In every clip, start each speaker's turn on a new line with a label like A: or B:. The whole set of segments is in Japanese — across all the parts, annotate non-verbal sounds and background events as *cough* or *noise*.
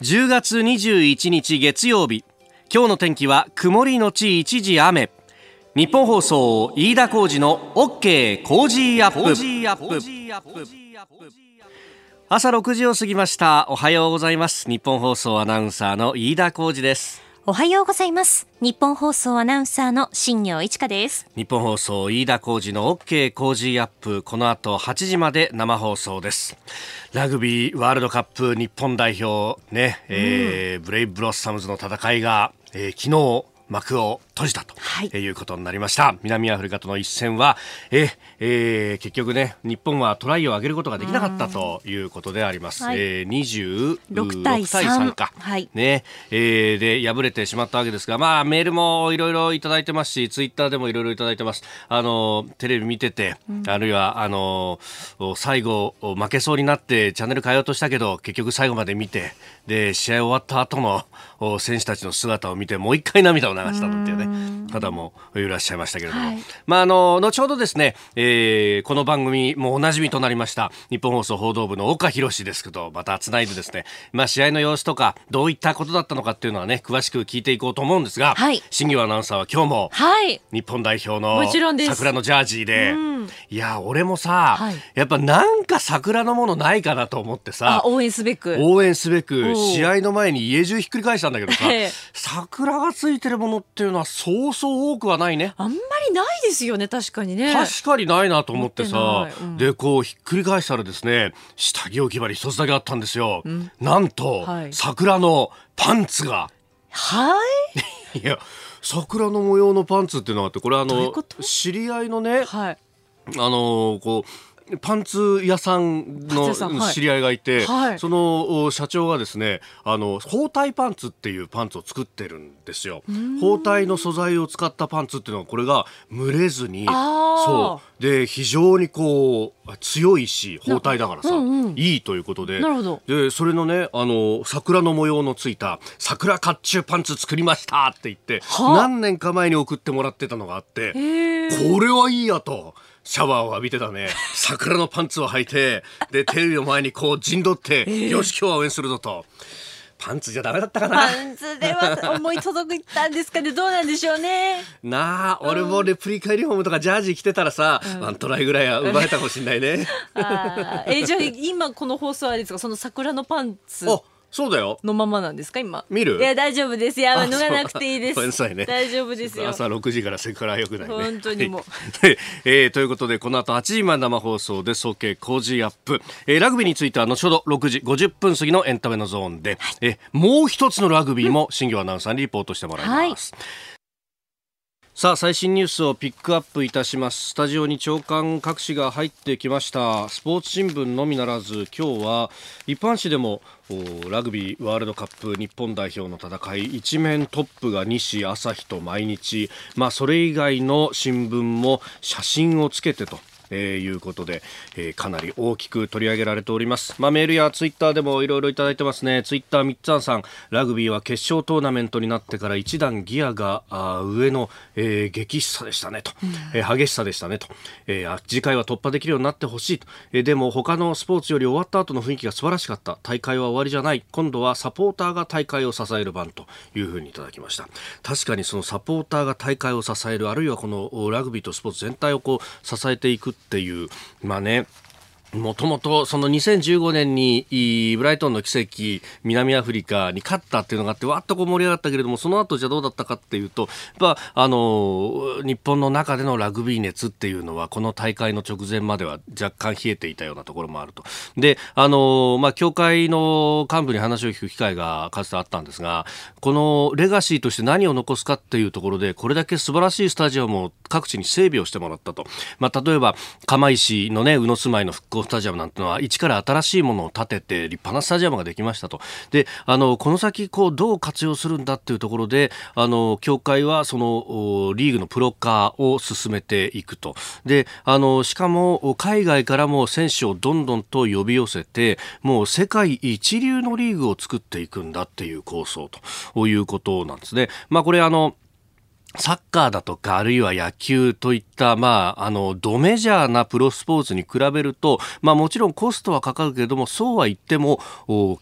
A: 10月21日月曜日。今日の天気は曇りのち一時雨。日本放送飯田浩二の OK 工事アップ。朝6時を過ぎました。おはようございます。日本放送アナウンサーの飯田浩二です。
B: おはようございます。日本放送アナウンサーの新業一華です。
A: 日本放送飯田浩二の OK 工事アップ。この後8時まで生放送です。ラグビーワールドカップ日本代表ね、うん、えー、ブレイブブロッサムズの戦いが、えー、昨日幕を閉じたと、はい、いうことになりました。南アフリカとの一戦はえ、えー、結局ね日本はトライを上げることができなかったということであります、はい、えー、26対 3, か、はい。ね。えー、で敗れてしまったわけですが、まあ、メールもいろいろいただいてますしツイッターでもいろいろいただいてます。あのテレビ見てて、うん、あるいはあの最後負けそうになってチャンネル変えようとしたけど結局最後まで見てで試合終わった後の選手たちの姿を見てもう一回涙を流したっていうね方もいらっしゃいましたけれども、はい、まああの後ほどですね、えー、この番組もおなじみとなりました日本放送報道部の岡博ですけどまたつないでですねまあ試合の様子とかどういったことだったのかっていうのはね詳しく聞いていこうと思うんですが、はい、新業アナウンサーは今日も、はい、日本代表の桜のジャージで、いや俺もさ、はい、やっぱなんか桜のものないかなと思ってさ
B: 応援すべく。
A: 応援すべく試合の前に家中ひっくり返したんだけどさ、桜がついてるものっていうのはそうそう多くはないね。
B: あんまりないですよね確かにね。
A: 確かにないなと思ってさ、うん、でこうひっくり返したらですね下着置き場に一つだけあったんですよ、うん、なんと、はい、桜のパンツが。
B: はい？*laughs*
A: いや桜の模様のパンツっていうのがあってこれあの知り合いのね、はい、あのこうパンツ屋さんの知り合いがいて、はい、その社長がですねあの包帯パンツっていうパンツを作ってるんですよ。包帯の素材を使ったパンツっていうのはこれが蒸れずにそう。で非常にこう強いし包帯だからさ、うんうん、いいということで。でそれのねあの桜の模様のついた桜甲冑パンツ作りましたって言って何年か前に送ってもらってたのがあってこれはいいやと。シャワーを浴びてたね。*laughs* 桜のパンツを履いてでテレビの前にこう陣取って、えー、よし今日は応援するぞと。パンツじゃダメだったかな。
B: パンツでは思い届いたんですかね。どうなんでしょうね。
A: なあ、俺もレプリカユニフォームとかジャージ着てたらさ、うん、ワントライぐらいは奪えたかもしれないね。*laughs*
B: あえじゃあ今この放送はですか？その桜のパンツ
A: そうだよ。
B: のままなんですか今？
A: 見る？
B: いや大丈夫です。や脱がなくていいです。
A: ね、
B: 大丈夫ですよ。
A: 朝6時からセクハラよくないね。
B: 本当にもう、
A: えー、ということでこの後8時まで生放送で総計工事アップ、えー、ラグビーについては後ほど6時50分過ぎのエンタメのゾーンで、はい、えもう一つのラグビーも新業アナウンサーにリポートしてもらいます、はいさあ最新ニュースをピックアップいたします。スタジオに長官各紙が入ってきました。スポーツ新聞のみならず今日は一般紙でもラグビーワールドカップ日本代表の戦い一面トップが西朝日と毎日。まあそれ以外の新聞も写真をつけてと。えー、いうことで、えー、かなり大きく取り上げられております。まあ、メールやツイッターでもいろいろいただいてますね。ツイッターみっつんさん、ラグビーは決勝トーナメントになってから一段ギアがあ上の、えー、激しさでしたねと、えー、激しさでしたねと、えー、次回は突破できるようになってほしいと、えー、でも他のスポーツより終わった後の雰囲気が素晴らしかった。大会は終わりじゃない。今度はサポーターが大会を支える番というふうにいただきました。確かにそのサポーターが大会を支える、あるいはこのラグビーとスポーツ全体をこう支えていくっていうまあね。もともとその2015年にブライトンの奇跡南アフリカに勝ったっていうのがあってわっとこう盛り上がったけれどもその後じゃどうだったかっていうとやっぱあの日本の中でのラグビー熱っていうのはこの大会の直前までは若干冷えていたようなところもあると。であのまあ協会の幹部に話を聞く機会がかつてあったんですがこのレガシーとして何を残すかっていうところでこれだけ素晴らしいスタジアムを各地に整備をしてもらったと、まあ、例えば釜石のね宇野住まいの復興スタジアムなんてのは一から新しいものを建てて立派なスタジアムができましたとであのこの先こうどう活用するんだっていうところであの協会はそのリーグのプロ化を進めていくとであのしかも海外からも選手をどんどんと呼び寄せてもう世界一流のリーグを作っていくんだっていう構想ということなんですね。まあ、これあのサッカーだとか、あるいは野球といった、まあ、あの、ドメジャーなプロスポーツに比べると、まあもちろんコストはかかるけれども、そうは言っても、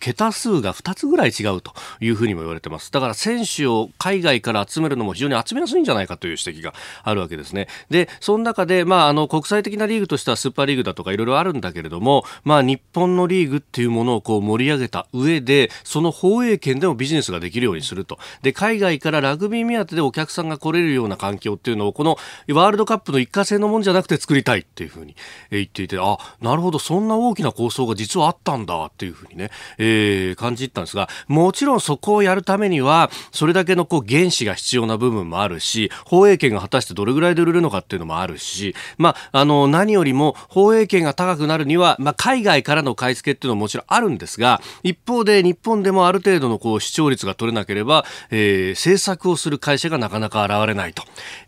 A: 桁数が2つぐらい違うというふうにも言われてます。だから選手を海外から集めるのも非常に集めやすいんじゃないかという指摘があるわけですね。で、その中で、まあ、あの、国際的なリーグとしてはスーパーリーグだとかいろいろあるんだけれども、まあ日本のリーグっていうものをこう盛り上げた上で、その放映権でもビジネスができるようにすると。で、海外からラグビー目当てでお客さんが来れるような環境っていうのをこのワールドカップの一過性のもんじゃなくて作りたいっていうふうに言っていてあなるほどそんな大きな構想が実はあったんだっていうふうにね、えー、感じたんですがもちろんそこをやるためにはそれだけのこう原資が必要な部分もあるし放映権が果たしてどれぐらいで売れるのかっていうのもあるし、まあ、あの何よりも放映権が高くなるには、まあ、海外からの買い付けっていうのももちろんあるんですが一方で日本でもある程度のこう視聴率が取れなければ、えー、制作をする会社がなかなか現れないと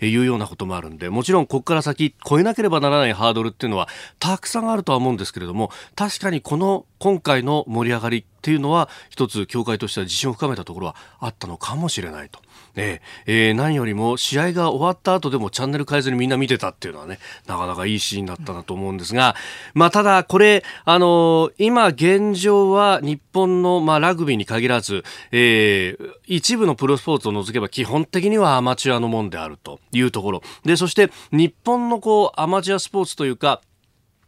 A: いうようなこともあるんでもちろんここから先超えなければならないハードルっていうのはたくさんあるとは思うんですけれども確かにこの今回の盛り上がりっていうのは一つ協会としては自信を深めたところはあったのかもしれないと。えー、何よりも試合が終わった後でもチャンネル変えずにみんな見てたっていうのはねなかなかいいシーンだったなと思うんですが、まあ、ただこれ、あのー、今現状は日本の、まあ、ラグビーに限らず、えー、一部のプロスポーツを除けば基本的にはアマチュアのもんであるというところ。でそして日本のこうアマチュアスポーツというか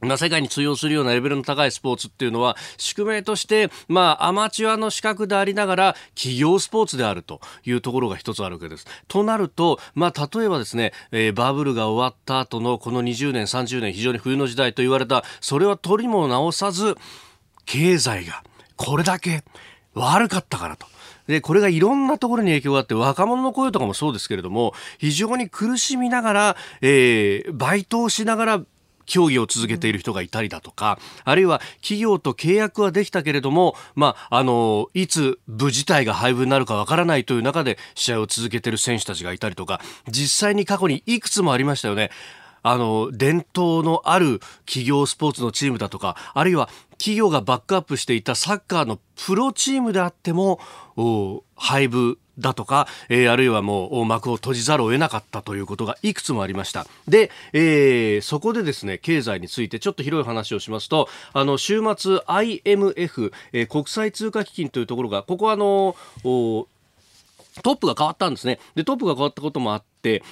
A: まあ、世界に通用するようなレベルの高いスポーツっていうのは宿命として、まあ、アマチュアの資格でありながら企業スポーツであるというところが一つあるわけです。となると、まあ、例えばですね、えー、バブルが終わった後のこの20年、30年非常に冬の時代と言われたそれは取りも直さず経済がこれだけ悪かったからと。で、これがいろんなところに影響があって、若者の声とかもそうですけれども、非常に苦しみながら、えー、バイトをしながら競技を続けている人がいたりだとか、あるいは企業と契約はできたけれども、まあ、あの、いつ部自体が廃部になるかわからないという中で試合を続けている選手たちがいたりとか、実際に過去にいくつもありましたよね。あの、伝統のある企業スポーツのチームだとか、あるいは企業がバックアップしていたサッカーのプロチームであっても、廃部だとか、えー、あるいはもう幕を閉じざるを得なかったということがいくつもありました。で、えー、そこでですね、経済についてちょっと広い話をしますと、あの、週末 IMF、えー、国際通貨基金というところが、ここはあの、トップが変わったんですね。で、トップが変わったこともあっで、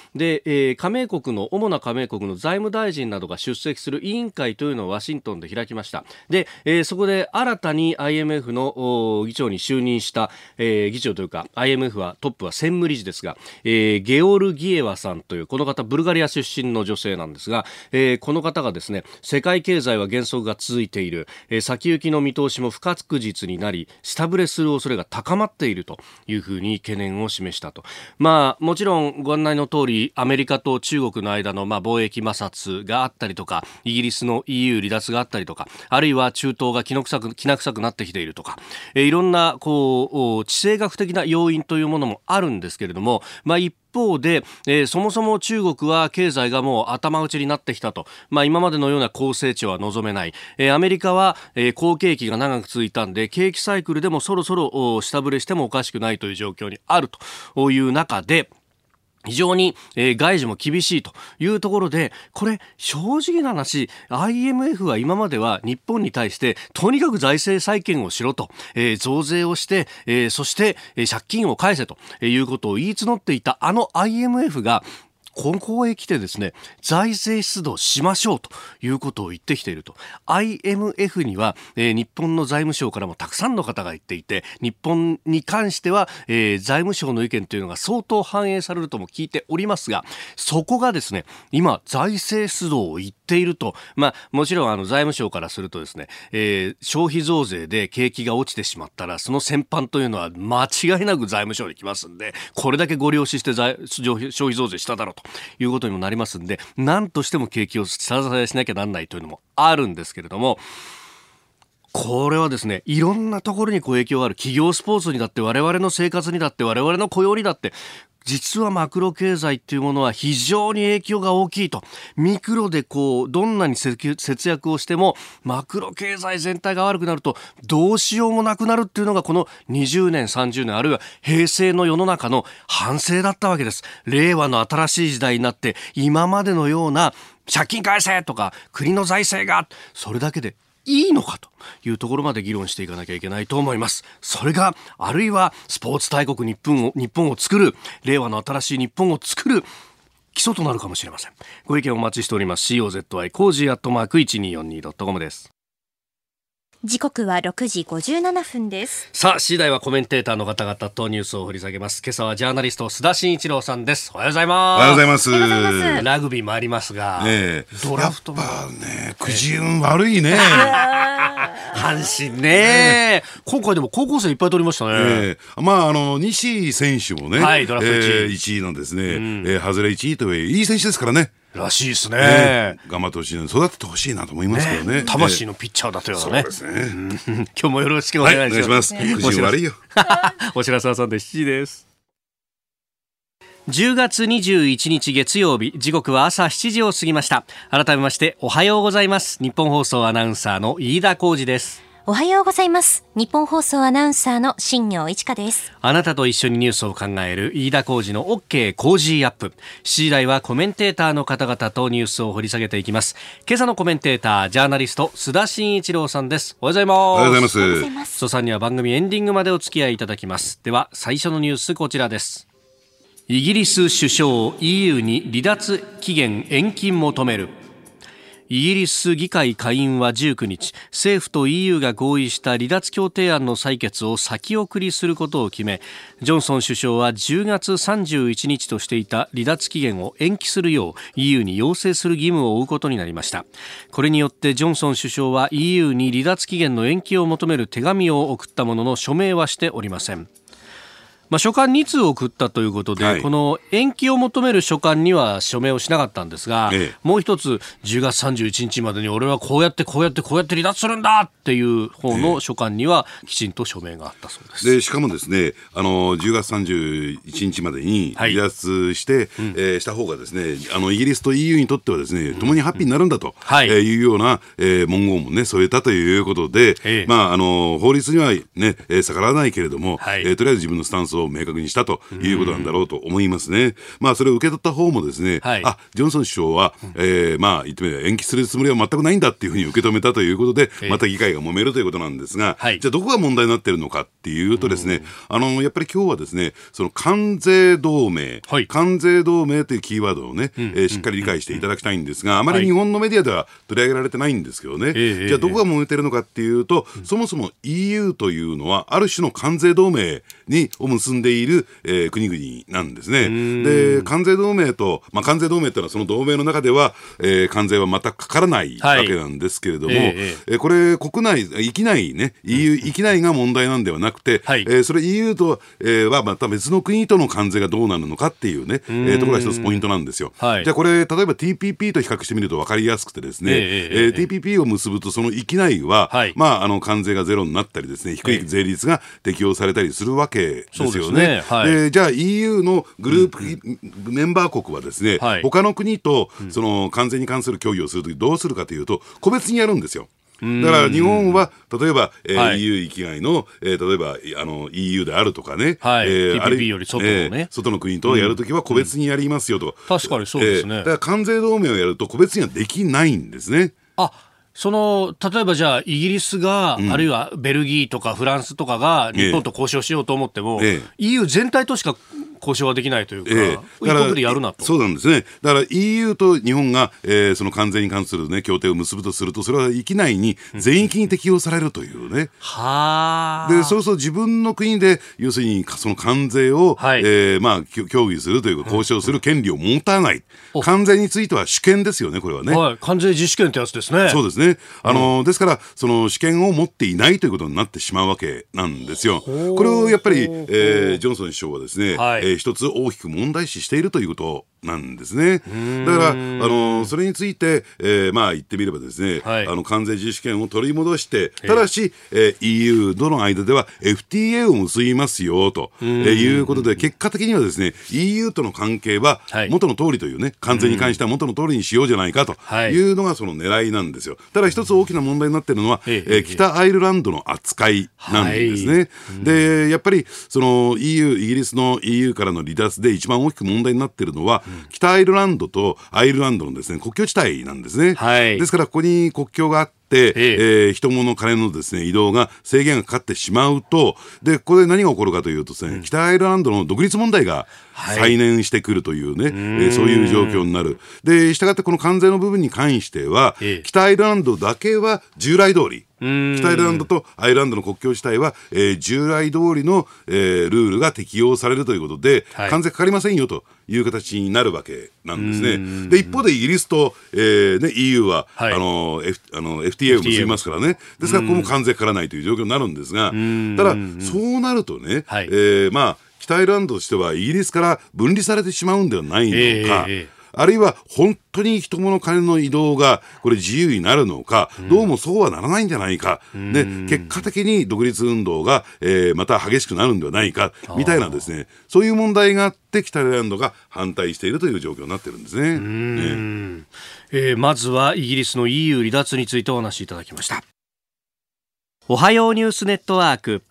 A: えー、加盟国の主な加盟国の財務大臣などが出席する委員会というのをワシントンで開きました。で、えー、そこで新たに IMF の議長に就任した、えー、議長というか IMF はトップは専務理事ですが、えー、ゲオルギエワさんというこの方ブルガリア出身の女性なんですが、えー、この方がですね世界経済は減速が続いている、えー、先行きの見通しも不確実になり下振れする恐れが高まっているというふうに懸念を示したと。まあもちろんご案内の通りアメリカと中国の間のまあ貿易摩擦があったりとかイギリスの EU 離脱があったりとかあるいは中東がきの臭くきな臭くなってきているとか、えー、いろんなこう地政学的な要因というものもあるんですけれども、まあ、一方で、えー、そもそも中国は経済がもう頭打ちになってきたと、まあ、今までのような高成長は望めない、えー、アメリカは、えー、好景気が長く続いたんで景気サイクルでもそろそろ下振れしてもおかしくないという状況にあるという中で非常に、えー、外需も厳しいというところで、これ、正直な話、IMF は今までは日本に対して、とにかく財政再建をしろと、えー、増税をして、えー、そして、え、借金を返せということを言い募っていたあの IMF が、ここへ来てですね、財政出動しましょうということを言ってきていると。IMF には、えー、日本の財務省からもたくさんの方が言っていて、日本に関しては、えー、財務省の意見というのが相当反映されるとも聞いておりますが、そこがですね、今、財政出動を言っていると、まあ、もちろんあの財務省からするとですね、えー、消費増税で景気が落ちてしまったら、その先般というのは間違いなく財務省に来ますんで、これだけご了承して消費増税しただろうと。いうことにもなりますんで、何としても景気を下支えしなきゃなんないというのもあるんですけれども、これはですね、いろんなところにこう影響がある。企業スポーツにだって我々の生活にだって我々の雇用にだって実はマクロ経済っていうものは非常に影響が大きいと。ミクロでこうどんなに節約をしてもマクロ経済全体が悪くなるとどうしようもなくなるっていうのがこの20年30年あるいは平成の世の中の反省だったわけです。令和の新しい時代になって今までのような借金返せとか国の財政がそれだけでいいのかというところまで議論していかなきゃいけないと思います。それが、あるいはスポーツ大国日本を、日本を作る、令和の新しい日本を作る、基礎となるかもしれません。ご意見お待ちしております。COZY コージーアットマーク 1242.com です。
B: 時刻は6時57分です。
A: さあ次第はコメンテーターの方々とニュースを掘り下げます。今朝はジャーナリスト須田慎一郎さんです。おはようございます。
C: おはようございます。
A: ラグビーもありますが、
C: ね、ドラフトもねくじ運悪いね。*laughs*
A: 阪神ね。今回でも高校生いっぱい取りましたね、え
C: ー、まああの西選手もね、
A: はい、ドラフト1位,、え
C: ー、1位のですね、うん、えー、外れ1位といういい選手ですからね
A: らしいですね、え。
C: ー、頑張ってほしい育ててほしいなと思いますけどね、ね、
A: 魂のピッチャーだというのね、
C: そうですね、*laughs*
A: 今日もよろしくお願いします、はい、
C: ます、悪いよ *laughs*
A: お白沢さんで7時です。10月21日月曜日時刻は朝7時を過ぎました。改めましておはようございます。日本放送アナウンサーの飯田浩二です
B: おはようございます。日本放送アナウンサーの新業一華です。
A: あなたと一緒にニュースを考える飯田浩二の OK 工事アップ。7時台はコメンテーターの方々とニュースを掘り下げていきます。今朝のコメンテーター、ジャーナリスト、須田慎一郎さんです。おはようございます。お
C: はようございます。須
A: 田さんには番組エンディングまでお付き合いいただきます。では、最初のニュースこちらです。イギリス首相 EU に離脱期限延期求める。イギリス議会下院は19日政府と EU が合意した離脱協定案の採決を先送りすることを決めジョンソン首相は10月31日としていた離脱期限を延期するよう EU に要請する義務を負うことになりました。これによってジョンソン首相は EU に離脱期限の延期を求める手紙を送ったものの署名はしておりません。まあ、書簡2通送ったということで、はい、この延期を求める書簡には署名をしなかったんですが、ええ、もう一つ、10月31日までに俺はこうやってこうやってこうやって離脱するんだっていう方の書簡には、きちんと署名があったそうです。
C: でしかもですね、あの10月31日までに離脱して、はい、えー、した方がですね、あのイギリスと EU にとってはですね、共にハッピーになるんだと、はい、えー、いうような、えー、文言もね添えたということで、ええ、まああの法律にはね、えー、逆らわないけれども、はい、えー、とりあえず自分のスタンスを明確にしたということなんだろうと思いますね。まあ、それを受け取った方もですね、はい、あジョンソン首相は、えー、まあ、言ってみれば延期するつもりは全くないんだっていうふうに受け止めたということで、また議会が揉めるということなんですが、はい、じゃあ、どこが問題になっているのかっていうとですね、あのやっぱり今日はですね、その関税同盟、はい、関税同盟というキーワードをね、えー、しっかり理解していただきたいんですが、あまり日本のメディアでは取り上げられてないんですけどね、じゃあ、どこが揉めてるのかっていうと、そもそも EU というのは、ある種の関税同盟にを結んでいる、えー、国々なんですね。で、関税同盟と、まあ、関税同盟というのはその同盟の中では、えー、関税は全くかからないわけなんですけれども、はい、えー、これ、国内、域内ね、EU 域内が問題なんではなくて、はい、えー、それ EU と、えー、はまた別の国との関税がどうなるのかっていうね、えー、ところが一つポイントなんですよ。はい、じゃあこれ、例えば TPP と比較してみると分かりやすくてですね、えー、えー、TPP を結ぶとその域内は、はい、まあ、あの関税がゼロになったりですね、低い税率が適用されたりするわけですよね。ね。はい、じゃあ EU のグループ、うん、メンバー国はですね、はい、他の国とその関税に関する協議をするときどうするかというと、個別にやるんですよ。だから日本は例えば、えーはい、EU 域外の、えー、例えばあの EU であるとかね、
A: はい、えー、TPP より外のね、えー、
C: 外の国とやるときは個別にやりますよと、
A: うん、確かにそうですね、えー、
C: だから関税同盟をやると個別にはできないんですね。
A: あその例えばじゃあ、イギリスが、うん、あるいはベルギーとかフランスとかが日本と交渉しようと思っても、ええ、EU 全体としか交渉はできないというか、ええ、一国でやるなと。
C: そうなんですね。だから EU と日本が、えー、その関税に関する、ね、協定を結ぶとすると、それは域内に全域に適用されるというね。
A: は
C: あ。で、そうすると自分の国で、要するにその関税を、はい、えー、まあ、協議するというか、交渉する権利を持たない。関税については主権ですよね、これはね。
A: はい、関税自主権ってやつですね。
C: そうですね。あの、うん、ですから、その主権を持っていないということになってしまうわけなんですよ。これをやっぱり、えー、ジョンソン首相はですね、はい、えー、一つ大きく問題視しているということ。なんですね。だから、あの、それについて、えー、まあ言ってみればですね、はい、あの、関税自主権を取り戻して、ただし、えー、EU との間では FTA を結びますよ、と、えー、いうことで、結果的にはですね、EU との関係は元の通りというね、関税に関しては元の通りにしようじゃないかとい。うのがその狙いなんですよ。ただ一つ大きな問題になっているのは、えー、北アイルランドの扱いなんですね。はい、で、やっぱり、その EU、イギリスの EU からの離脱で一番大きく問題になっているのは、北アイルランドとアイルランドのですね国境地帯なんですね。はい、ですからここに国境があって、ええ。ー、人物金のですね移動が制限がかかってしまうとでここで何が起こるかというとですね、うん、北アイルランドの独立問題が再燃してくるというね、はい、えー、そういう状況になる。でしたがってこの関税の部分に関しては、ええ、北アイルランドだけは従来通り。北アイルランドとアイルランドの国境地帯は、えー、従来通りの、えー、ルールが適用されるということで、はい、関税かかりませんよという形になるわけなんですね。で一方でイギリスと、えーね、EU は、はい、あの F、あの FTA を結びますからね、ですからここも関税かからないという状況になるんですが、ただ、そうなるとね、はい、えー、まあ、北アイルランドとしてはイギリスから分離されてしまうんではないのか。えーえーあるいは本当に人物金の移動がこれ自由になるのか、どうもそうはならないんじゃないか、で結果的に独立運動が、えー、また激しくなるんではないかみたいなですね。そういう問題があって北アイルランドが反対しているという状況になってるんですね。ね
A: えー、まずはイギリスの EU 離脱についてお話しいただきました。おはようニュースネットワーク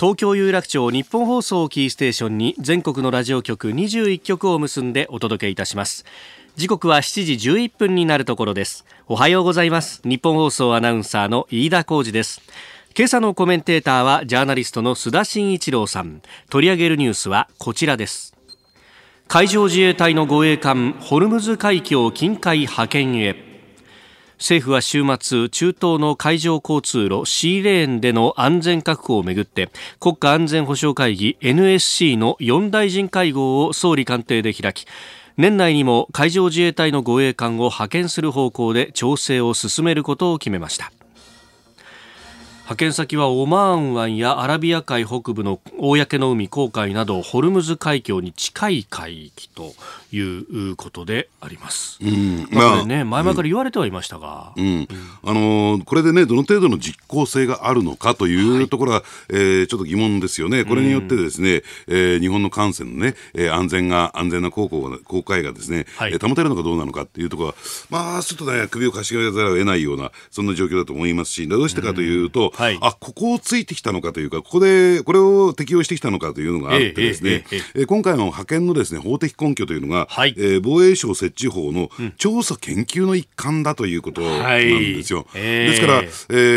A: 東京有楽町日本放送キーステーションに全国のラジオ局21局を結んでお届けいたします。時刻は7時11分になるところです。おはようございます。日本放送アナウンサーの飯田浩二です。今朝のコメンテーターはジャーナリストの須田慎一郎さん。取り上げるニュースはこちらです。海上自衛隊の護衛艦ホルムズ海峡近海派遣へ。政府は週末中東の海上交通路シーレーンでの安全確保をめぐって国家安全保障会議 NSC の4大臣会合を総理官邸で開き年内にも海上自衛隊の護衛艦を派遣する方向で調整を進めることを決めました。派遣先はオマーン湾やアラビア海北部の公の海航海などホルムズ海峡に近い海域ということであります。うん、まあ、ね、前々から言われてはいましたが、
C: うん、うん、あのー、これでねどの程度の実効性があるのかというところは、はい、えー、ちょっと疑問ですよね。これによってですね、うん、えー、日本の艦船のね、えー、安全が安全な航行が航海がですね、はい、保てるのかどうなのかっていうところは、まあちょっとね首をかしげざるを得ないようなそんな状況だと思いますし、どうしてかというと。はい、あここをついてきたのかというか、ここでこれを適用してきたのかというのがあってですね、えええ、今回の派遣のですね法的根拠というのが、はい、えー、防衛省設置法の調査研究の一環だということなんですよ。はい、ですから、え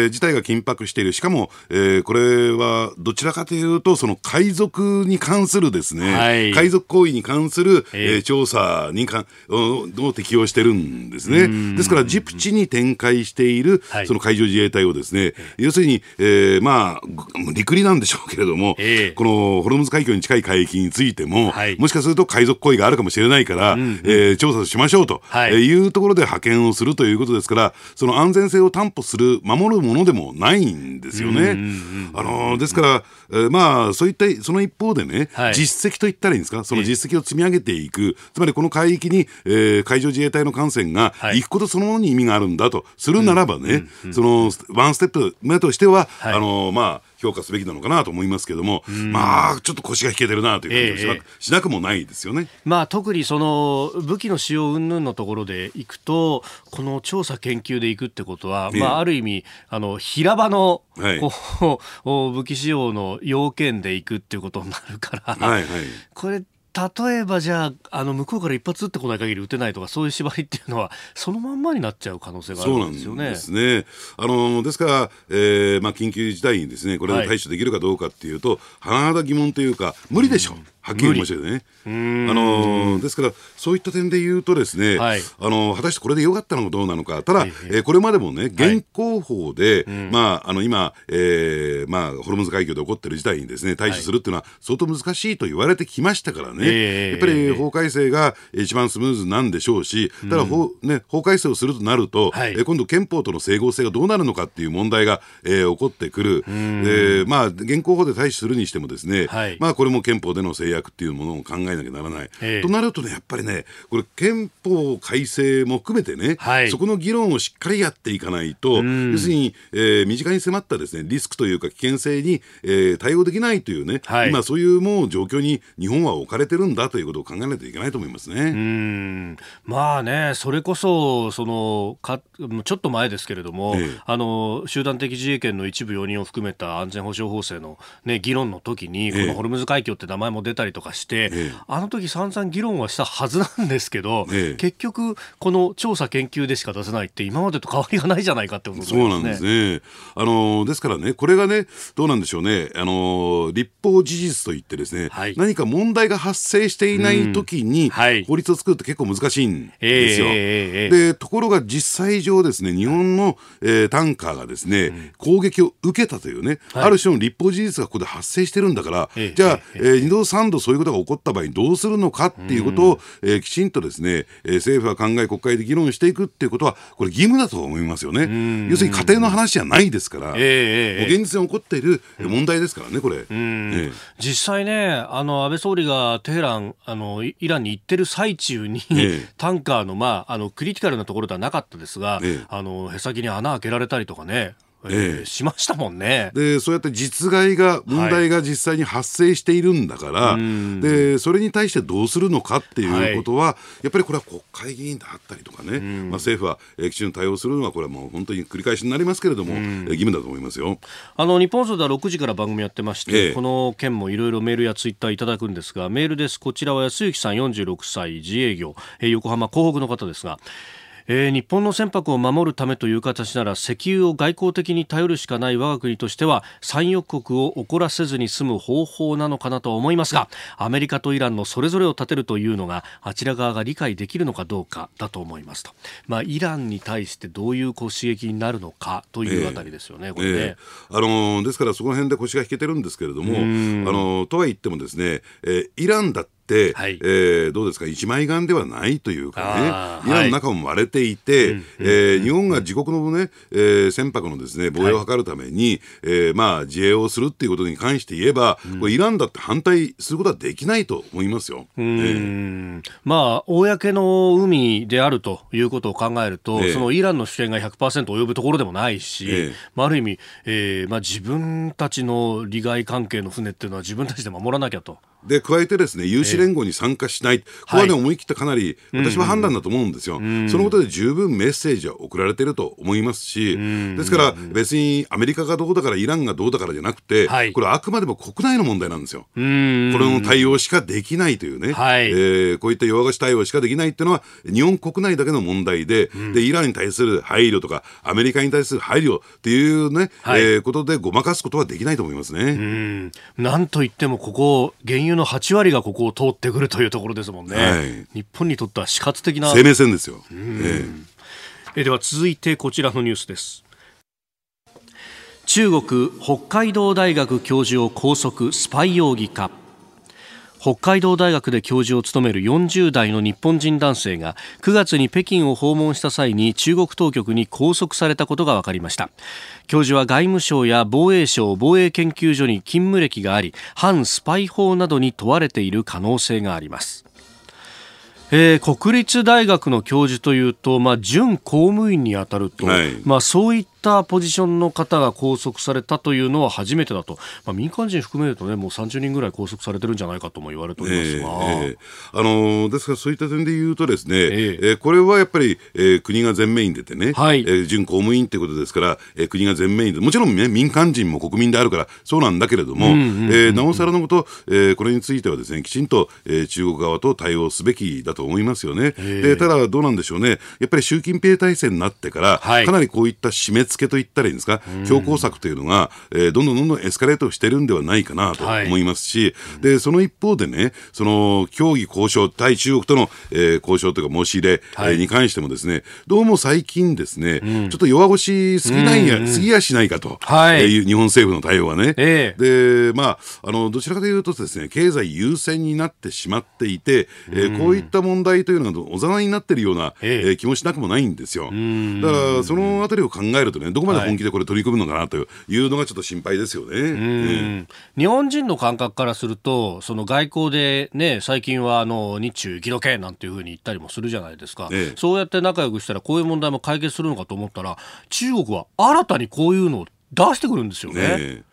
C: ー、事態が緊迫している、しかも、えー、これはどちらかというと、その海賊に関するですね、はい、海賊行為に関する、えー、調査にかを適用してるんですね。ですから、ジプチに展開している、その海上自衛隊をですね、要するに、えー、まあ、陸離なんでしょうけれども、えー、このホルムズ海峡に近い海域についても、はい、もしかすると海賊行為があるかもしれないから、うんうん、えー、調査しましょうと、はい、いうところで派遣をするということですから、その安全性を担保する、守るものでもないんですよね。あのですから、えー、まあ、そういった、その一方でね、はい、実績と言ったらいいんですか、その実績を積み上げていく、つまりこの海域に、えー、海上自衛隊の艦船が行くことそのものに意味があるんだとするならばね、そのワンステップ目としては、はい、あのまあ、評価すべきなのかなと思いますけども、まあ、ちょっと腰が引けてるなという感じがしな,、しなくもないですよね。
A: まあ、特にその武器の使用云々のところでいくと、この調査研究でいくってことは、まあ、ある意味、あの平場の、はい、こう *laughs* 武器使用の要件でいくっていうことになるから、はいはい、これ例えばじゃああの向こうから一発打ってこない限り打てないとかそういう縛りっていうのはそのまんまになっちゃう可能性があるんですよね。
C: ですねあのですから、えーまあ、緊急事態にですねこれを対処できるかどうかっていうと、はい、甚だ疑問というか無理でしょう。うんはっきり言いましたよね。あのですからそういった点で言うとですね、はい、あの果たしてこれでよかったのかどうなのか。ただ、えー、これまでもね現行法で、はい、まああの今、えー、まあホルムズ海峡で起こっている事態にですね対処するっていうのは相当難しいと言われてきましたからね、はい、やっぱり法改正が一番スムーズなんでしょうし、ただ法ね法改正をするとなると、はい、え今度憲法との整合性がどうなるのかっていう問題が、えー、起こってくる、えー、まあ現行法で対処するにしてもですね、まあこれも憲法での制約約っていうものを考えなきゃならない。えー、となるとね、やっぱりね、これ憲法改正も含めてね、はい、そこの議論をしっかりやっていかないと、要するに、えー、身近に迫ったですね、リスクというか危険性に、えー、対応できないというね、はい、今そういうもう状況に日本は置かれてるんだということを考えないといけないと思いますね。うん。
A: まあね、それこそ、そのかちょっと前ですけれども、ええ、あの集団的自衛権の一部容認を含めた安全保障法制の、ね、議論の時に、このホルムズ海峡って名前も出たりとかして、え、あの時散々議論はしたはずなんですけど、結局、この調査研究でしか出せないって、今までと変わりがないじゃないかってことですね。
C: そうなんですね。あのですからね、これがね、どうなんでしょうね、あの立法事実といってですね、はい、何か問題が発生していない時に、法律を作るって結構難しいんですよ。でところが実際上ですね、日本の、えー、タンカーがですね、うん、攻撃を受けたというね、はい、ある種の立法事実がここで発生してるんだから、じゃあ、えー、2度3度そういうことが起こった場合にどうするのかっていうことを、うん、えー、きちんとですね、えー、政府は考え国会で議論していくっていうことはこれ義務だと思いますよね。要するに家庭の話じゃないですから、えー、現実に起こっている問題ですからね、これ。えー、
A: 実際ね、あの安倍総理がテヘランあのイランに行ってる最中に、タンカーの,、まあ、あのクリティカルなところではなかったですが、あのへさきに穴開けられたりとかねええ、しましたもんね。
C: でそうやって実害が問題が実際に発生しているんだから、はい、でそれに対してどうするのかっていうことは、はい、やっぱりこれは国会議員であったりとかね、まあ、政府は、えきちんと対応するのはこれはもう本当に繰り返しになりますけれども、義務だと思いますよ。
A: あの日本放送では6時から番組やってまして、ええ、この件もいろいろメールやツイッターいただくんですがメールです。こちらは安幸さん46歳自営業、え横浜港北の方ですがえー、日本の船舶を守るためという形なら石油を外交的に頼るしかない我が国としては産油国を怒らせずに済む方法なのかなと思いますがアメリカとイランのそれぞれを立てるというのがあちら側が理解できるのかどうかだと思いますと、まあ、イランに対してどういう刺激になるのかというあたりですよね、えー、これね、え
C: ー、あのー、ですからその辺で腰が引けてるんですけれども、あのとは言ってもですね、えー、イランだっ、はい、えー、どうですか、一枚岩ではないというかね、イランの中も割れていて、はい、えー、日本が自国のね、えー、船舶のですね防衛を図るために、はい、えー、まあ、自衛をするっていうことに関して言えば、うん、これイランだって反対することはできないと思いますよ。
A: うん、えー、まあ、公の海であるということを考えると、えー、そのイランの主権が100%及ぶところでもないし、えー、まあ、ある意味、えーまあ、自分たちの利害関係の船っていうのは自分たちで守らなきゃと。
C: で加えてですね有志連合に参加しない、ここはね、思い切ったかなり私は判断だと思うんですよ、そのことで十分メッセージは送られてると思いますし、ですから別にアメリカがどうだからイランがどうだからじゃなくて、はい、これはあくまでも国内の問題なんですよ。これの対応しかできないというね、はい、えー、こういった弱腰対応しかできないっていうのは日本国内だけの問題でうん、でイランに対する配慮とかアメリカに対する配慮っていうね、はい、えー、ことでごまかすことはできないと思いますね。
A: なんといってもここ原油の8割がここを通ってくるというところですもんね、はい、日本にとっては死活的な。
C: 生命線ですよ、え
A: ー、えでは続いてこちらのニュースです。中国北海道大学教授を拘束スパイ容疑か北海道大学で教授を務める40代の日本人男性が9月に北京を訪問した際に中国当局に拘束されたことが分かりました。教授は外務省や防衛省防衛研究所に勤務歴があり反スパイ法などに問われている可能性があります。えー、国立大学の教授というと、まあ、準公務員に当たると、はい、まあ、そういっったポジションの方が拘束されたというのは初めてだと、まあ、民間人含めるとね、もう30人ぐらい拘束されてるんじゃないかとも言われておりますが、えーえー、
C: あのー、ですからそういった点で言うとですね、えー、えー、これはやっぱり、えー、国が前面に出てね、はい、えー、準公務員ということですから、えー、国が前面に出て、もちろんね、民間人も国民であるから、そうなんだけれども、えなおさらのこと、えー、これについてはですね、きちんと、えー、中国側と対応すべきだと思いますよね。でただ、どうなんでしょうね、やっぱり習近平体制になってから、はい、かなりこういった締め付けといったらいいんですか、強硬策というのが、えー、どんどんどんどんエスカレートしてるんではないかなと思いますし、はい、でその一方でね、その協議交渉、対中国との、えー、交渉というか申し入れ、はい、えー、に関してもですね、どうも最近ですね、うん、ちょっと弱腰すぎないや、うん、すぎやしないかと、はい、えー、日本政府の対応はね。えー、で、まあ、あの、どちらかというとですね、経済優先になってしまっていて、えー、こういった問題というのがおざなりになっているような、えー、気もしなくもないんですよ。だから、そのあたりを考えるとね、ね、どこまで本気でこれ取り組むのかなというのがちょっと心配ですよね。うん。
A: 日本人の感覚からすると、その外交でね、最近はあの日中生きどけなんていうふうに言ったりもするじゃないですか、ええ、そうやって仲良くしたら、こういう問題も解決するのかと思ったら、中国は新たにこういうのを出してくるんですよね。ね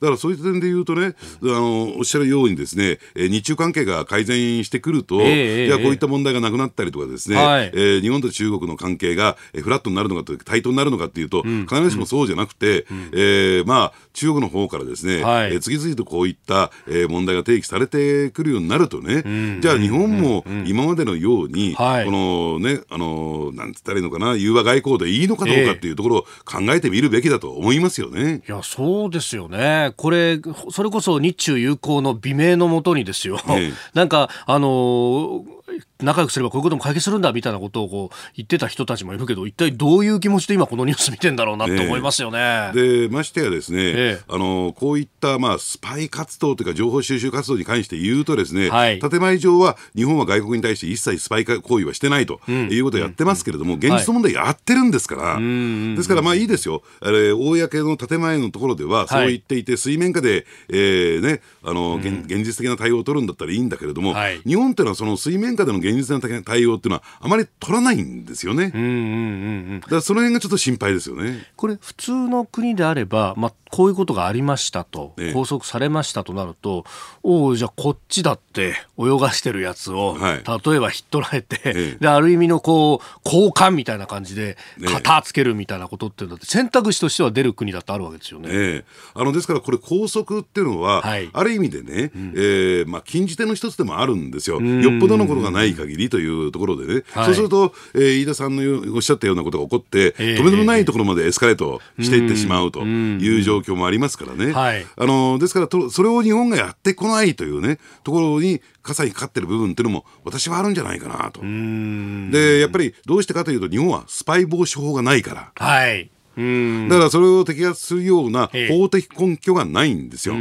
C: だからそういう点で言うとね、あのおっしゃるようにですね、え日中関係が改善してくると、えー、いやこういった問題がなくなったりとかですね、はい、えー、日本と中国の関係がフラットになるのかと対等になるのかっていうと、うん、必ずしもそうじゃなくて、うん、えー、まあ中国の方からですね、はい、えー、次々とこういった、えー、問題が提起されてくるようになるとね、うん、じゃあ日本も今までのように、このね、あのなんつったらいいのかな、融和外交でいいのかどうかっていうところを考えてみるべきだと思いますよね。
A: いやそうですよね。これそれこそ日中友好の美名のもとにですよ、ね、なんかあのー仲良くすればこういうことも解決するんだみたいなことをこう言ってた人たちもいるけど一体どういう気持ちで今このニュース見てんだろうなって思いますよね。
C: でましてやですね、えあのこういったまあスパイ活動というか情報収集活動に関して言うとですね、はい、建前上は日本は外国に対して一切スパイ行為はしてないということをやってますけれども、うん、現実問題やってるんですから、はい、ですからまあいいですよ、あれ公の建前のところではそう言っていて、水面下で、えーね、あの、うん、現実的な対応を取るんだったらいいんだけれども、はい、日本っていうのはその水面下での現実的な対応っていうのはあまり取らないんですよね。うんうんうんうん、だからその辺がちょっと心配ですよね。
A: これ普通の国であれば、まあ、こういうことがありましたと、拘束されましたとなると、おおじゃあこっちだって泳がしてるやつを、はい、例えばひっ捕らえて、えである意味のこう交換みたいな感じで片つけるみたいなことっていうのって選択肢としては出る国だってあるわけですよね。
C: えあのですからこれ拘束っていうのは、はい、ある意味でね、うん、えー、まあ、禁じ手の一つでもあるんですよ。よっぽどのことがない限りというところでね、はい、そうすると、えー、飯田さんのおっしゃったようなことが起こって、えー、とめどもないところまでエスカレートしていってしまうという状況もありますからね。はい、あのですからと、それを日本がやってこないというね、ところに傘にかかってる部分っていうのも、私はあるんじゃないかなと。で、やっぱりどうしてかというと、日本はスパイ防止法がないから。はいだからそれを摘発するような法的根拠がないんですよ。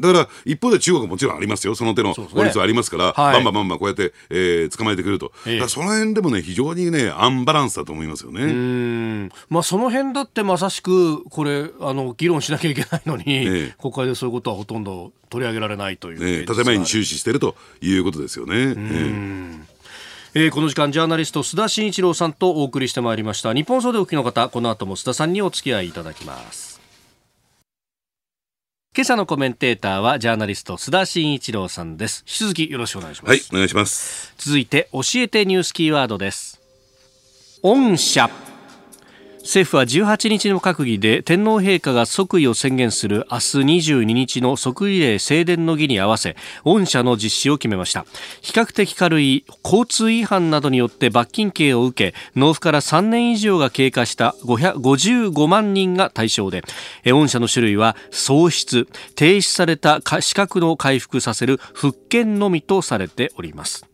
C: だから一方で中国はもちろんありますよ、その手の法律はありますから、ねはい、バンバンバンバンこうやって、えー、捕まえてくると、だからその辺でもね、非常にね、アンバランスだと思いますよね。
A: まあ、その辺だってまさしく、これ、あの議論しなきゃいけないのに、ええ、国会でそういうことはほとんど取り上げられないという、
C: ね、建前に終始しているということですよね。
A: えー、この時間ジャーナリスト須田慎一郎さんとお送りしてまいりました。日本総でお聞きの方この後も須田さんにお付き合いいただきます。今朝のコメンテーターはジャーナリスト須田慎一郎さんです。引き続きよろしくお願いします。
C: はいお願いします。
A: 続いて教えてニュースキーワードです。御社政府は18日の閣議で天皇陛下が即位を宣言する明日22日の即位礼正殿の儀に合わせ御社の実施を決めました。比較的軽い交通違反などによって罰金刑を受け納付から3年以上が経過した55万人が対象で御社の種類は喪失停止された資格の回復させる復権のみとされております。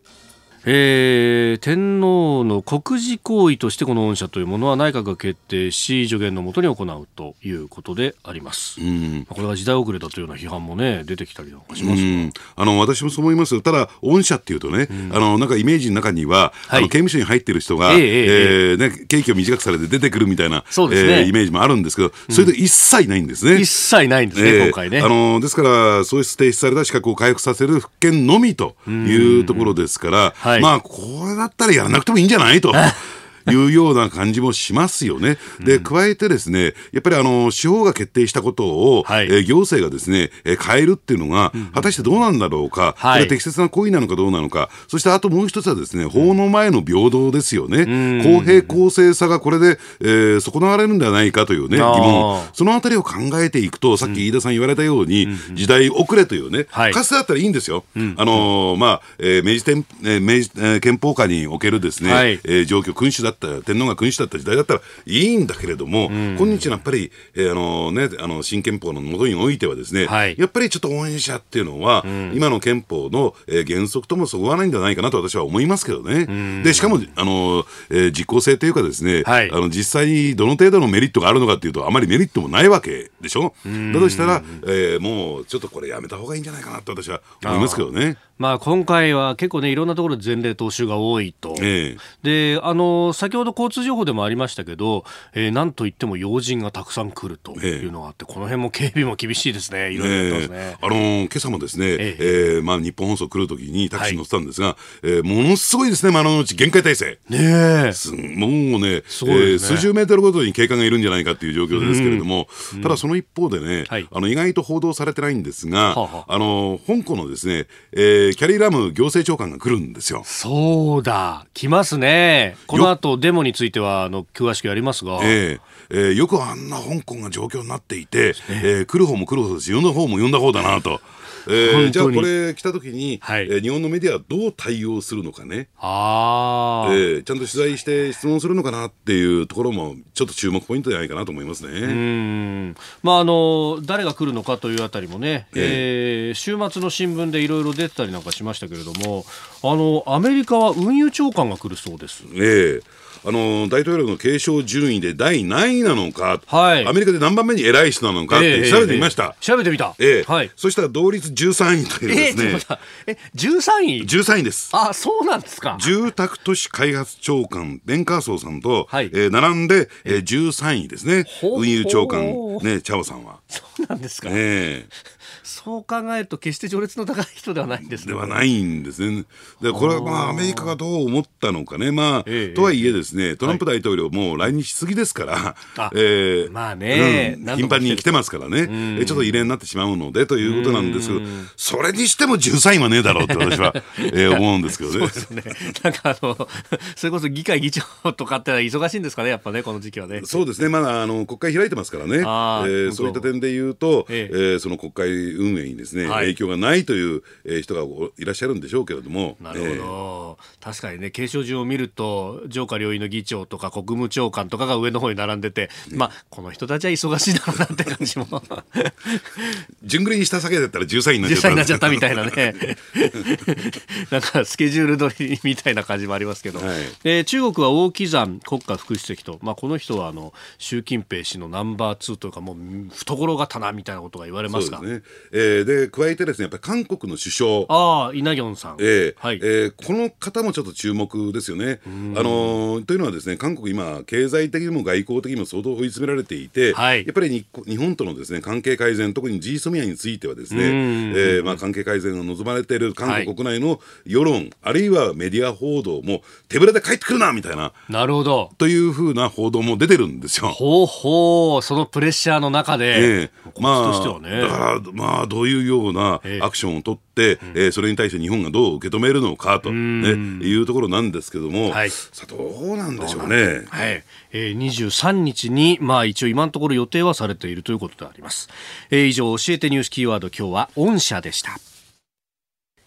A: えー、天皇の国事行為としてこの恩赦というものは内閣が決定し助言のもとに行うということであります、うん、これは時代遅れだというような批判もね出てきたりなんかします、うん、
C: あの私もそう思います。ただ恩赦っていうとね、うん、あのなんかイメージの中には、はい、あの刑務所に入っている人が、えー、えー、ね、刑期を短くされて出てくるみたいなそうですね、えー、イメージもあるんですけどそれで一切ないんですね、
A: 一切ないんですね、えー、今回ね。
C: あのですから喪失停止された資格を回復させる復権のみというところですから、はい、まあこれだったらやらなくてもいいんじゃない？と。*laughs* いうような感じもしますよね。で、加えてですね、やっぱりあの、司法が決定したことを、はい、えー、行政がですね、えー、変えるっていうのが、果たしてどうなんだろうか、これ適切な行為なのかどうなのか、そしてあともう一つはですね、法の前の平等ですよね。公平公正さがこれで、えー、損なわれるんではないかというね、疑問。そのあたりを考えていくと、さっき飯田さん言われたように、時代遅れというね、かつてだったらいいんですよ。あのまあ、えー、明治天、えー、明治、えー、憲法下におけるですね、はい、えー、状況、君主だった天皇が君主だった時代だったらいいんだけれども、うん、今日のやっぱり、えー、あのね、あの新憲法のもとにおいてはですね、はい、やっぱりちょっと応援者っていうのは、うん、今の憲法の、えー、原則ともそぐわないんじゃないかなと私は思いますけどね。うん、でしかもあの、えー、実効性というかですね、はい、あの実際にどの程度のメリットがあるのかというとあまりメリットもないわけでしょ。だとしたら、えー、もうちょっとこれやめた方がいいんじゃないかなと私は思いますけどね。
A: まあ、今回は結構ね、いろんなところで前例踏襲が多いと。ええ、で、あの、先先ほど交通情報でもありましたけど、えー、なんといっても要人がたくさん来るというのがあって、えー、この辺も警備も厳しいですね、いろいろね、
C: えー、あのー、今朝もですね、えー、えー、まあ、日本放送来るときにタクシー乗ってたんですが、はい、えー、ものすごいですね、丸の内限界体制。ねすもうね、ね。えー、数十メートルごとに警官がいるんじゃないかっていう状況ですけれども、うん、ただその一方でね、はい、あの意外と報道されてないんですが、ははあ。の香港のですね、えー、キャリーラム行政長官が来るんですよ。
A: そうだ、来ますね。この後デモについてはあの詳しくやりますが。
C: えーえー、よくあんな香港が状況になっていて、えー、来る方も来る方ですし、呼んだ方も呼んだ方だなと。えー、じゃあこれ来た時に、はい、えー、日本のメディアはどう対応するのかね。あ、えー、ちゃんと取材して質問するのかなっていうところもちょっと注目ポイントじゃないかなと思いますね。うん。
A: まああの誰が来るのかというあたりもね、えー、えー、週末の新聞でいろいろ出てたりなんかしましたけれどもあのアメリカは運輸長官が来るそうです。
C: えーあの大統領の継承順位で第何位なのか、はい、アメリカで何番目に偉い人なのかって調べてみました。
A: えー、調べてみた。
C: ええー、はい。そしたら同率13位というですね。
A: えー、え、13位
C: ?13 位です。
A: あ、そうなんですか。
C: 住宅都市開発長官、ベンカーソーさんと、はい、えー、並んで、えー、13位ですね。運輸長官、ね、チャオさんは。
A: そうなんですか。ええーそう考えると決して序列の高い人ではないんです
C: ね。ではないんですね。でこれはまあアメリカがどう思ったのかね、まあ、ええ、とはいえですね、トランプ大統領も来日しすぎですから、はい、え。ー、まあね、うん、頻繁に来てますからね、えちょっと異例になってしまうのでということなんですけど、それにしても13位はねえだろうって私は、*laughs* えー、思うんですけどね。そうですね。
A: なんかあの、それこそ議会議長とかって忙しいんですかね、やっぱね、この時期はね。
C: そうですね、まだあの国会開いてますからね、えー、そういった点で言うと、ええ。ー、その国会運営にですね、はい、影響がないという、えー、人がいらっしゃるんでしょうけれども。
A: なるほど、えー、確かにね、継承順を見ると、上下両院の議長とか国務長官とかが上の方に並んでて、まあ、この人たちは忙しいだろうなって感じも。*laughs* *laughs*
C: 順繰りにした先だったら13位になっちゃ
A: った。になっちゃったみたいなね。*laughs* なんかスケジュール通りみたいな感じもありますけど、はい、えー、中国は王岐山国家副主席と、まあ、この人はあの習近平氏のナンバー2というか、もう懐刀みたいなことが言われますが。ね
C: えー、で加えてですねやっぱり韓国の首相。
A: ああイ・ナギョンさん、
C: えーはい。えー、この方もちょっと注目ですよね。あのー、というのはですね韓国今経済的にも外交的にも相当追い詰められていて、はい、やっぱり日日本とのですね関係改善特に G ソミアについてはですね、えーまあ、関係改善が望まれている韓国国内の世論、はい、あるいはメディア報道も手ぶらで帰ってくるなみたいな。
A: なるほど。
C: というふうな報道も出てるんですよ。
A: ほうほうそのプレッシャーの中で、え
C: ー、まあ、ね、だからまあどういうようなアクションを取って、ええー、それに対して日本がどう受け止めるのかと、ね、いうところなんですけども、はい、さあどうなんでしょうね。
A: はい、えー、23日に、まあ、一応今のところ予定はされているということであります。えー、以上、教えてニュースキーワード、今日は御社でした。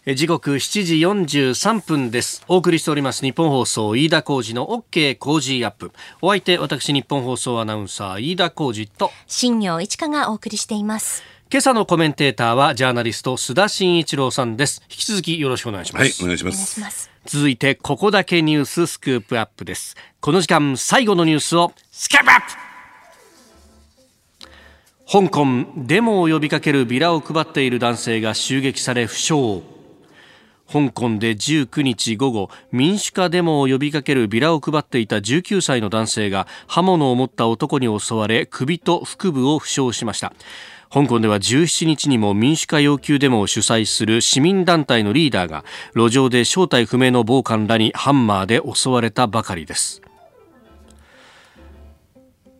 A: 時刻7時43分です。お送りしております日本放送飯田浩二の OK 工事アップ。お相手、私日本放送アナウンサー飯田浩二と
B: 新業一華がお送りしています。
A: 今朝のコメンテーターはジャーナリスト須田慎一郎さんです。引き続きよろしくお願いします、
C: はい、お願いします。
A: 続いてここだけニューススクープアップです。この時間最後のニュースをスキャップアップ。香港デモを呼びかけるビラを配っている男性が襲撃され負傷。香港で19日午後民主化デモを呼びかけるビラを配っていた19歳の男性が刃物を持った男に襲われ首と腹部を負傷しました香港では17日にも民主化要求デモを主催する市民団体のリーダーが路上で正体不明の暴漢らにハンマーで襲われたばかりです。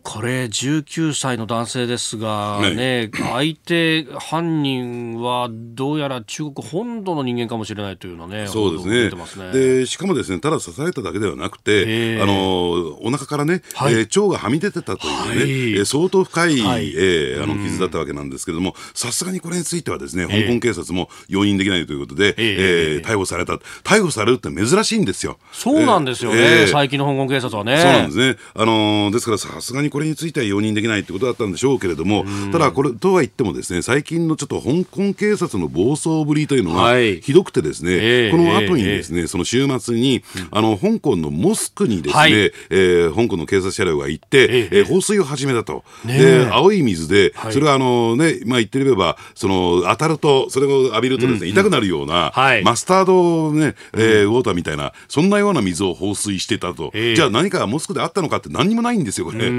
A: これ19歳の男性ですが、ね、相手犯人はどうやら中国本土の人間かもしれないというのね、
C: そうですね。でしかもですね、ただ刺されただけではなくて、あのお腹からね、はい、えー、腸がはみ出てたというね、はい、相当深い、はい、えー、あの傷だったわけなんですけれども、さすがにこれについてはですね、香港警察も容認できないということで、えー、えー、逮捕された。逮捕されるって珍しいんですよ。
A: そうなんですよね、えー、最近の香港警察はね。
C: そうなんですね。あのですからさすがにこれについては容認できないってことだったんでしょうけれども、ただ、これとは言ってもですね、最近のちょっと香港警察の暴走ぶりというのがひどくてですね、はい、この後にですね、その週末に、あの、香港のモスクにですね、はい、えー、香港の警察車両が行って、えー、放水を始めたと。で、青い水で、それはあのね、まあ言ってみれば、その、当たると、それを浴びるとですね、痛くなるような、マスタードね、えー、ウォーターみたいな、そんなような水を放水してたと。じゃあ何かモスクであったのかって何にもないんですよ、これ。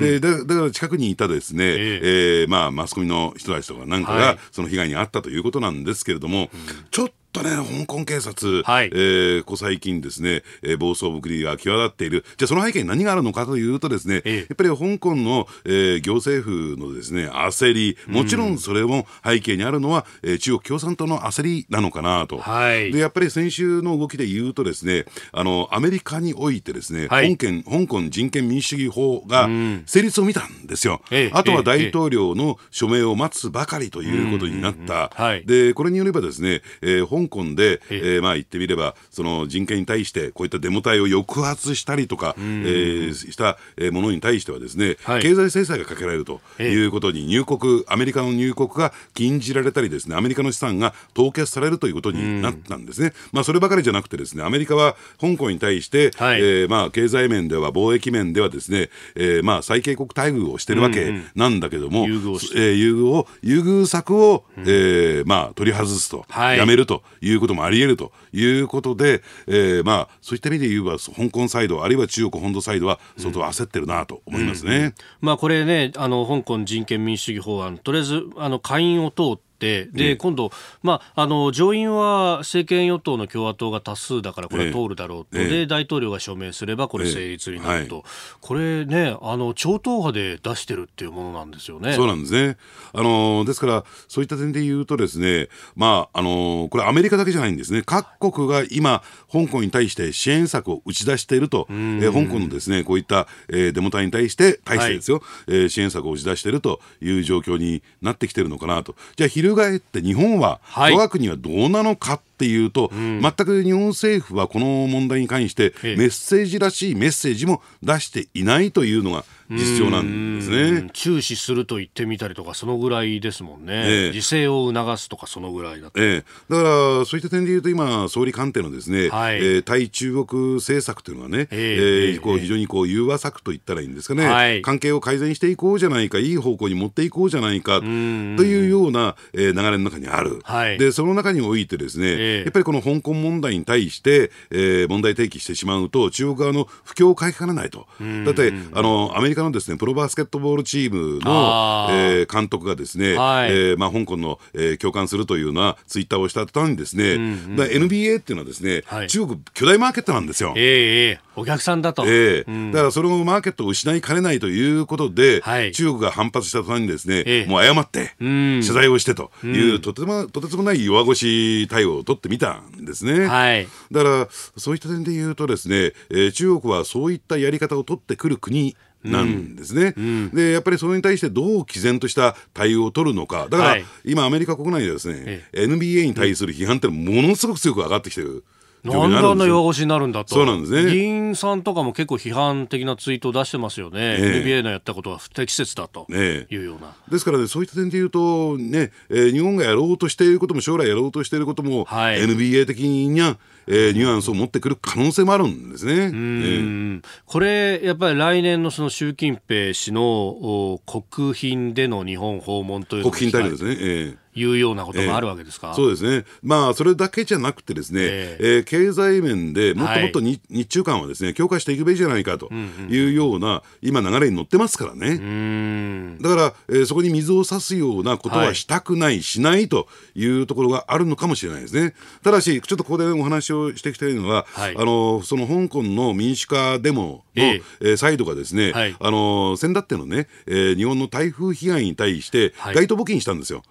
C: で、だから近くにいたですね、えー、まあマスコミの人たちとかなんかが、その被害に遭ったということなんですけれども、ちょっととね、香港警察、はい、えー、ここ最近ですね、えー、暴走ぶりが際立っている。じゃあその背景に何があるのかというとですね、ええ、やっぱり香港の、えー、行政府のですね、焦り、もちろんそれも背景にあるのは、えー、中国共産党の焦りなのかなと。はい、で、やっぱり先週の動きで言うとですね、あの、アメリカにおいてですね、はい、香港香港人権民主主義法が成立を見たんですよ。え、あとは大統領の署名を待つばかりということになった。で、これによればですね、えー、香港で、えー、まあ言ってみれば、その人権に対して、こういったデモ隊を抑圧したりとか、えー、したものに対してはですね、はい、経済制裁がかけられるということに、入国、アメリカの入国が禁じられたりですね、アメリカの資産が凍結されるということになったんですね。まあそればかりじゃなくてですね、アメリカは香港に対して、はい、えー、まあ経済面では貿易面ではですね、えー、まあ最恵国待遇をしてるわけなんだけども、うんうん、優遇えー、優遇を、優遇策を、うん、えー、まあ取り外すと、はい、やめるということもあり得るということで、えー、まあそういった意味で言えば香港サイドあるいは中国本土サイドは相当焦ってるなと思いますね、うんうん、
A: まあ、これねあの香港人権民主主義法案とりあえずあの下院を通って、で、今度、まあ、あの、上院は政権与党の共和党が多数だから、これは通るだろうと、で、大統領が署名すれば、これ成立になると、これね、あの、超党派で出してるっていうものなんですよね。
C: そうなんですね。あの、ですから、そういった点で言うとですね、まあ、あの、これアメリカだけじゃないんですね。各国が今、香港に対して支援策を打ち出していると、えー、香港のですね、こういった、えー、デモ隊に対して、対してですよ、はい、えー、支援策を打ち出しているという状況になってきてるのかなと。じゃあ、翻って日本は、我が国はどうなのかっていうと、うん、全く日本政府はこの問題に関してメッセージらしいメッセージも出していないというのが実情なんですね。
A: 注視すると言ってみたりとかそのぐらいですもんね、えー、自制を促すとかそのぐらいだと、
C: えー、だからそういった点でいうと今総理官邸のですね、はい、えー、対中国政策というのはね、えー、えー、こう非常にこう融和策と言ったらいいんですかね、はい、関係を改善していこうじゃないかいい方向に持っていこうじゃないかというような、えー、流れの中にある、はい、でその中においてですね、えー、やっぱりこの香港問題に対して、えー、問題提起してしまうと中国側の不況を変えかねないと。だってあのアメリカのですねプロバスケットボールチームの、えー、監督がですね、はい、えー、まあ、香港の、えー、共感するというようなツイッターをした途端にですね、うんうん、NBA っていうのはですね、はい、中国巨大マーケットなんですよ。
A: えー、お客さんだと、
C: えー、うん、だからそのマーケットを失いかねないということで、はい、中国が反発した途端にですね、えー、もう謝って、謝罪をしてという、うん、とてもとてつもない弱腰対応を取ってみたんですね。はい、だからそういった点で言うとですね、えー、中国はそういったやり方を取ってくる国なんですね、うん、でやっぱりそれに対してどう毅然とした対応を取るのか、だから、はい、今、アメリカ国内でですね、ええ、NBA に対する批判ってものすごく強く上がってきてる。
A: なんであんな弱腰になるんだと。
C: そうなんですね。
A: 議員さんとかも結構批判的なツイートを出してますよね。えー、NBA のやったことは不適切だというような。
C: ですからね、そういった点で言うと、ね、えー、日本がやろうとしていることも、将来やろうとしていることも、はい、NBA 的には、えー、ニュアンスを持ってくる可能性もあるんですね。えー、
A: これ、やっぱり来年のその習近平氏の国賓での日本訪問という
C: 国賓大使ですね。えー
A: いうようなことがあるわけですか、
C: えー、そうですね、まあ、それだけじゃなくて、ですね、えー、えー、経済面でもっともっと日はい、日中間はですね強化していくべきじゃないかというような、今、流れに乗ってますからね、だから、えー、そこに水を差すようなことはしたくない、はい、しないというところがあるのかもしれないですね。ただし、ちょっとここでお話をしてきているのは、はい、あのその香港の民主化デモの、えー、えー、サイドがですね、はい、あの先だってのね、えー、日本の台風被害に対して、街頭募金したんですよ。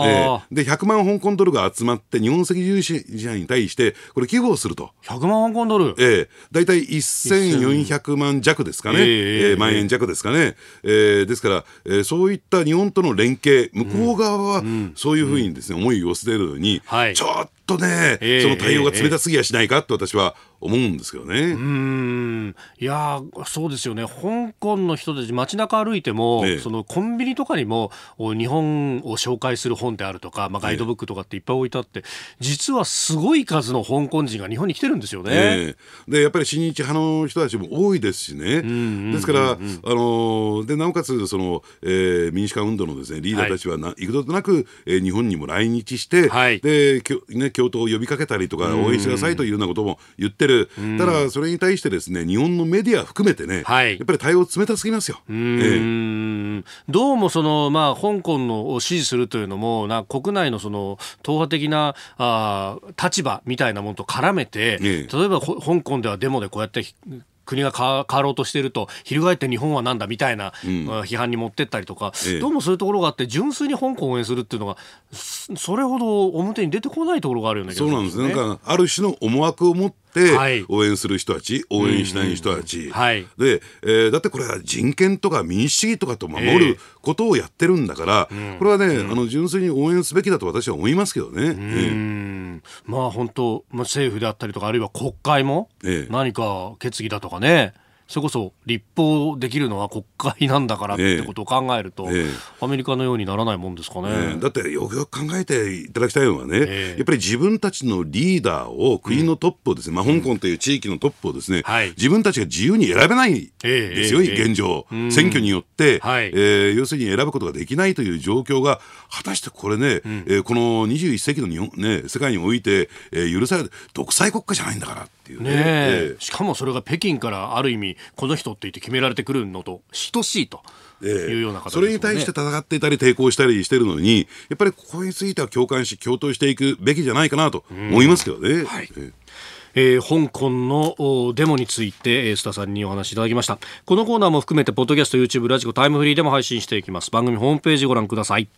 C: はい、えー、で100万香港ドルが集まって日本赤十字社に対してこれ寄付をすると。
A: 100万香港ドル？
C: ええ。大体1400万弱ですかね、えー、えー、万円弱ですかね、えー、ですから、えー、そういった日本との連携向こう側はそういうふうにですね、思いを寄せてるのに、はい、ちょっとね、えー、その対応が冷たすぎやしないかと私は思うんですけどね。う
A: ん。いやそうですよね。香港の人たち街中歩いても、ね、そのコンビニとかにも日本を紹介する本であるとか、まあ、ガイドブックとかっていっぱい置いてあって、ね、実はすごい数の香港人が日本に来てるんですよね。ね
C: でやっぱり親日派の人たちも多いですしね、ですから、あのでなおかつその、えー、民主化運動のです、ね、リーダーたちはな、はい、幾度となく、えー、日本にも来日して、はい、できょね、共闘を呼びかけたりとか、応援してくださいというようなことも言ってる、ただ、それに対してですね日本のメディア含めてね、はい、やっぱり対応冷たすぎますよ。え
A: ー、どうもその、まあ、香港のを支持するというのもな国内のその党派的なあ立場みたいなものと絡めて、え例えば香港ではデモでこうやって国が変わろうとしていると翻って日本はなんだみたいな、うん、批判に持ってったりとか、ええ、どうもそういうところがあって純粋に香港を応援するっていうのがそれほど表に出てこないところがあるような気が
C: するんです。ね。なんかある種の思惑を持って応援する人たち、はい、応援しない人たち、はい、で、えー、だってこれは人権とか民主主義とかと守ることをやってるんだから、えー、これはね、うん、あの純粋に応援すべきだと私は思いますけどね。え
A: ー、まあ本当、まあ、政府であったりとかあるいは国会も何か決議だとかね、それこそ立法できるのは国会なんだからってことを考えると、ええ。アメリカのようにならないもんですかね、
C: え、だってよくよく考えていただきたいのはね、やっぱり自分たちのリーダーを国のトップをですね、うん、まあ、香港という地域のトップをですね、うん、自分たちが自由に選べないですよ、現状、選挙によって、はい、えー、要するに選ぶことができないという状況が果たしてこれね、うん、えー、この21世紀の日本、ね、世界において、えー、許される独裁国家じゃないんだからっていうね、ね
A: え。ー、しかもそれが北京からある意味この人って言って決められてくるのと等しいと。いうような形、
C: ね、それに対して戦っていたり抵抗したりしてるのにやっぱりここについては共感し共闘していくべきじゃないかなと思いますけどね。はい、
A: えー、香港のデモについて須田さんにお話しいただきました。このコーナーも含めてポッドキャスト YouTube ラジコタイムフリーでも配信していきます。番組ホームページご覧ください